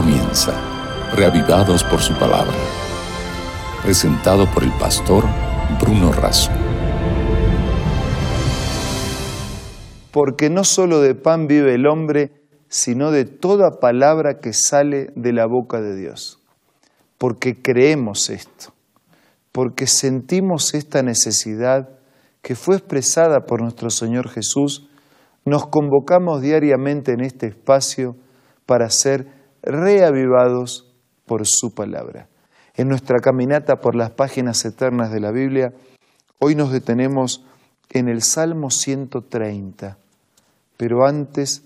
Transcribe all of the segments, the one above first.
comienza, reavivados por su palabra. Presentado por el pastor Bruno Razo. Porque no solo de pan vive el hombre, sino de toda palabra que sale de la boca de Dios. Porque creemos esto, porque sentimos esta necesidad que fue expresada por nuestro Señor Jesús, nos convocamos diariamente en este espacio para ser reavivados por su palabra. En nuestra caminata por las páginas eternas de la Biblia, hoy nos detenemos en el Salmo 130, pero antes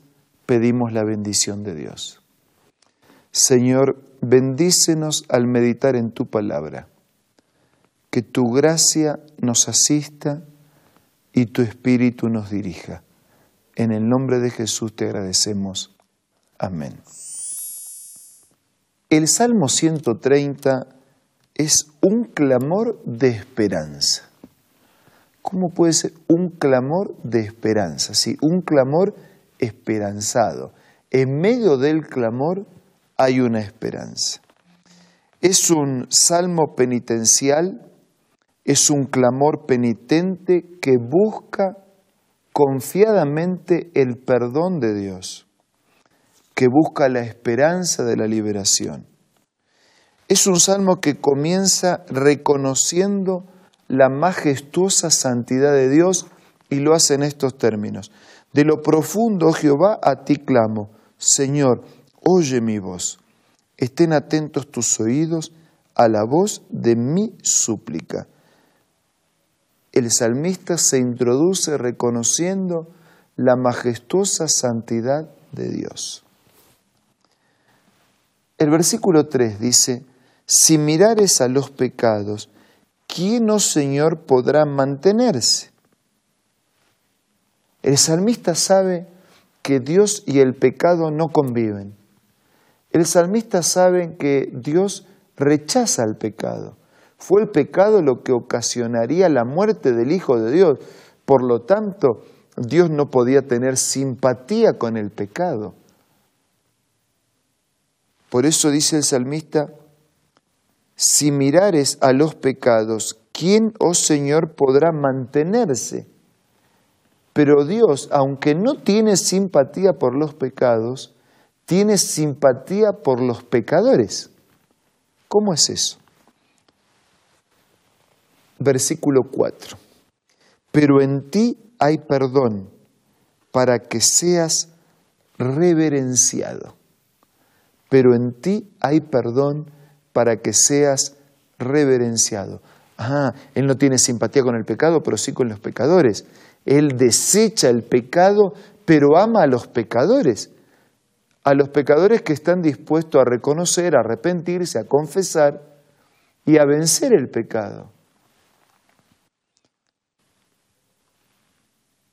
pedimos la bendición de Dios. Señor, bendícenos al meditar en tu palabra, que tu gracia nos asista y tu espíritu nos dirija. En el nombre de Jesús te agradecemos. Amén. El Salmo 130 es un clamor de esperanza. ¿Cómo puede ser un clamor de esperanza? Sí, un clamor esperanzado. En medio del clamor hay una esperanza. Es un salmo penitencial, es un clamor penitente que busca confiadamente el perdón de Dios, que busca la esperanza de la liberación. Es un salmo que comienza reconociendo la majestuosa santidad de Dios y lo hace en estos términos. De lo profundo, Jehová, a ti clamo. Señor, oye mi voz. Estén atentos tus oídos a la voz de mi súplica el salmista se introduce reconociendo la majestuosa santidad de Dios. El versículo 3 dice, si mirares a los pecados, ¿quién, oh Señor, podrá mantenerse? El salmista sabe que Dios y el pecado no conviven. El salmista sabe que Dios rechaza el pecado. Fue el pecado lo que ocasionaría la muerte del Hijo de Dios. Por lo tanto, Dios no podía tener simpatía con el pecado. Por eso dice el salmista, si mirares a los pecados, ¿quién, oh Señor, podrá mantenerse? Pero Dios, aunque no tiene simpatía por los pecados, tiene simpatía por los pecadores. ¿Cómo es eso? versículo 4. Pero en ti hay perdón para que seas reverenciado. Pero en ti hay perdón para que seas reverenciado. Ah, Él no tiene simpatía con el pecado, pero sí con los pecadores. Él desecha el pecado, pero ama a los pecadores. A los pecadores que están dispuestos a reconocer, a arrepentirse, a confesar y a vencer el pecado.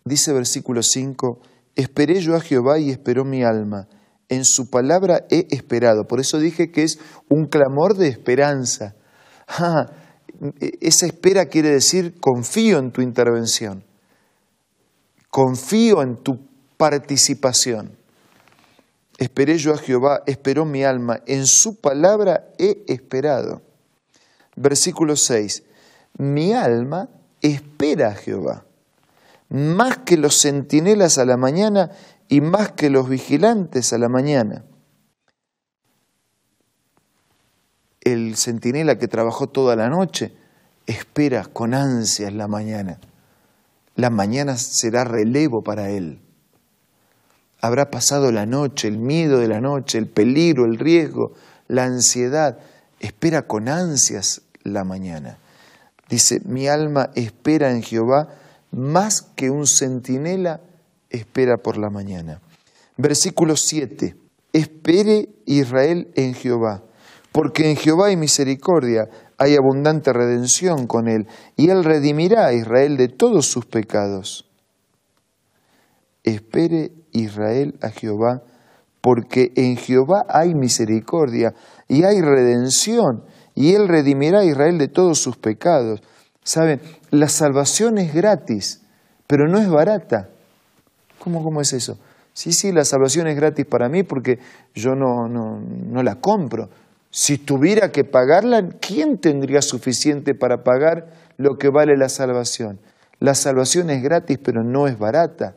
Dice versículo 5, esperé yo a Jehová y esperó mi alma. En su palabra he esperado. Por eso dije que es un clamor de esperanza. Ah, esa espera quiere decir confío en tu intervención. Confío en tu participación. Esperé yo a Jehová, esperó mi alma. En su palabra he esperado. Versículo 6. Mi alma espera a Jehová más que los centinelas a la mañana y más que los vigilantes a la mañana. El centinela que trabajó toda la noche espera con ansias la mañana. La mañana será relevo para él. Habrá pasado la noche, el miedo de la noche, el peligro, el riesgo, la ansiedad. Espera con ansias la mañana. Dice, mi alma espera en Jehová más que un centinela espera por la mañana. Versículo 7. Espere Israel en Jehová, porque en Jehová hay misericordia, hay abundante redención con él, y él redimirá a Israel de todos sus pecados. Espere Israel a Jehová, porque en Jehová hay misericordia y hay redención, y él redimirá a Israel de todos sus pecados. Saben, la salvación es gratis, pero no es barata. ¿Cómo, cómo es eso? Sí, sí, la salvación es gratis para mí porque yo no, no, no la compro. Si tuviera que pagarla, ¿quién tendría suficiente para pagar lo que vale la salvación? La salvación es gratis, pero no es barata.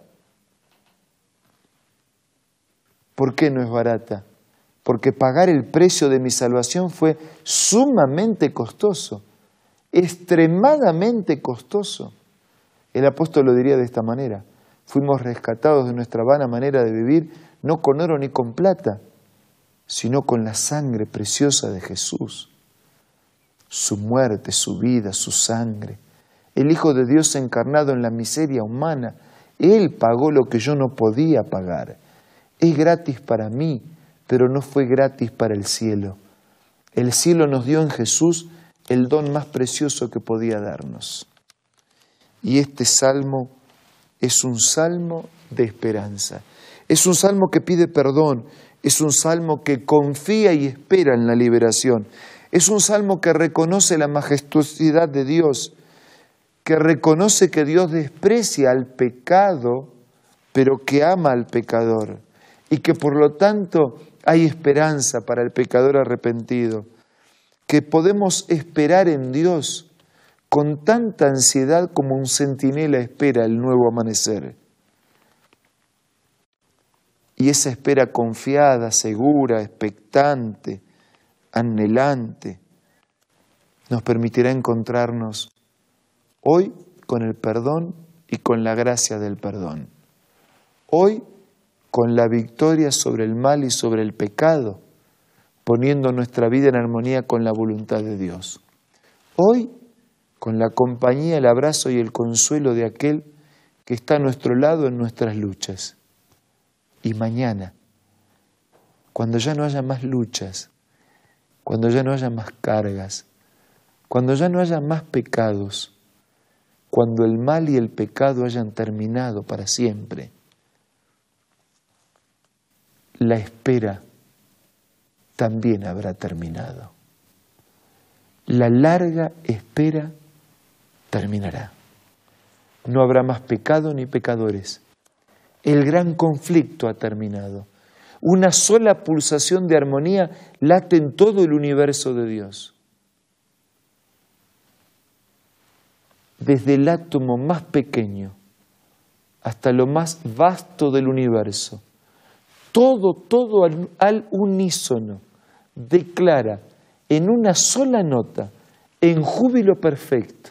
¿Por qué no es barata? Porque pagar el precio de mi salvación fue sumamente costoso, extremadamente costoso. El apóstol lo diría de esta manera. Fuimos rescatados de nuestra vana manera de vivir, no con oro ni con plata, sino con la sangre preciosa de Jesús. Su muerte, su vida, su sangre. El Hijo de Dios encarnado en la miseria humana. Él pagó lo que yo no podía pagar. Es gratis para mí, pero no fue gratis para el cielo. El cielo nos dio en Jesús el don más precioso que podía darnos. Y este salmo es un salmo de esperanza. Es un salmo que pide perdón, es un salmo que confía y espera en la liberación. Es un salmo que reconoce la majestuosidad de Dios, que reconoce que Dios desprecia al pecado, pero que ama al pecador, y que por lo tanto hay esperanza para el pecador arrepentido, que podemos esperar en Dios con tanta ansiedad como un centinela espera el nuevo amanecer. Y esa espera confiada, segura, expectante, anhelante, nos permitirá encontrarnos hoy con el perdón y con la gracia del perdón. Hoy con la victoria sobre el mal y sobre el pecado, poniendo nuestra vida en armonía con la voluntad de Dios. Hoy con la compañía, el abrazo y el consuelo de aquel que está a nuestro lado en nuestras luchas. Y mañana, cuando ya no haya más luchas, cuando ya no haya más cargas, cuando ya no haya más pecados, cuando el mal y el pecado hayan terminado para siempre, la espera también habrá terminado. La larga espera terminará. No habrá más pecado ni pecadores. El gran conflicto ha terminado. Una sola pulsación de armonía late en todo el universo de Dios. Desde el átomo más pequeño hasta lo más vasto del universo. Todo, todo al, al unísono declara en una sola nota, en júbilo perfecto,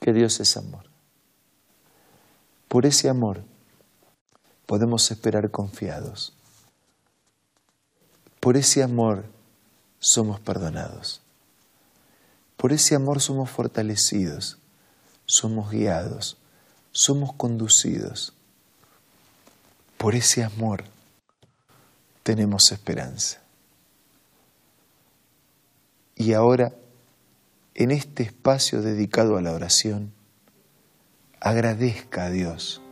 que Dios es amor. Por ese amor podemos esperar confiados. Por ese amor somos perdonados. Por ese amor somos fortalecidos, somos guiados, somos conducidos. Por ese amor tenemos esperanza. Y ahora en este espacio dedicado a la oración, agradezca a Dios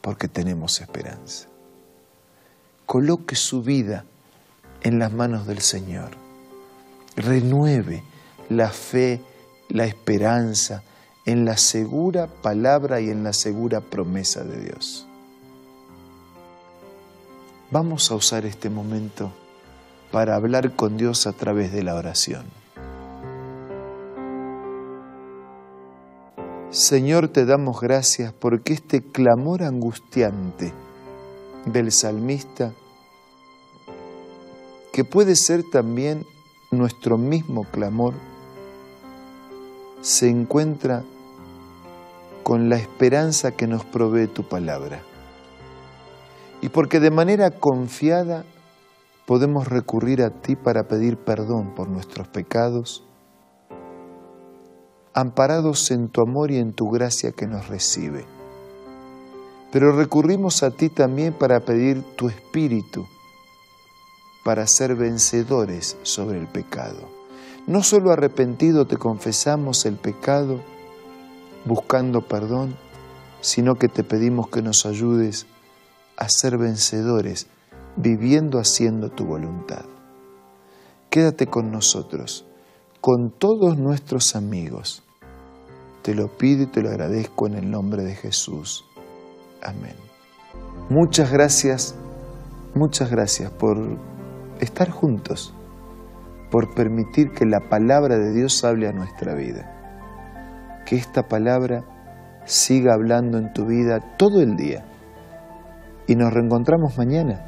porque tenemos esperanza. Coloque su vida en las manos del Señor. Renueve la fe, la esperanza en la segura palabra y en la segura promesa de Dios. Vamos a usar este momento para hablar con Dios a través de la oración. Señor, te damos gracias porque este clamor angustiante del salmista, que puede ser también nuestro mismo clamor, se encuentra con la esperanza que nos provee tu palabra. Y porque de manera confiada podemos recurrir a ti para pedir perdón por nuestros pecados, amparados en tu amor y en tu gracia que nos recibe. Pero recurrimos a ti también para pedir tu espíritu, para ser vencedores sobre el pecado. No solo arrepentido te confesamos el pecado, buscando perdón, sino que te pedimos que nos ayudes a ser vencedores, viviendo haciendo tu voluntad. Quédate con nosotros, con todos nuestros amigos te lo pido y te lo agradezco en el nombre de Jesús. Amén. Muchas gracias, muchas gracias por estar juntos, por permitir que la palabra de Dios hable a nuestra vida. Que esta palabra siga hablando en tu vida todo el día. Y nos reencontramos mañana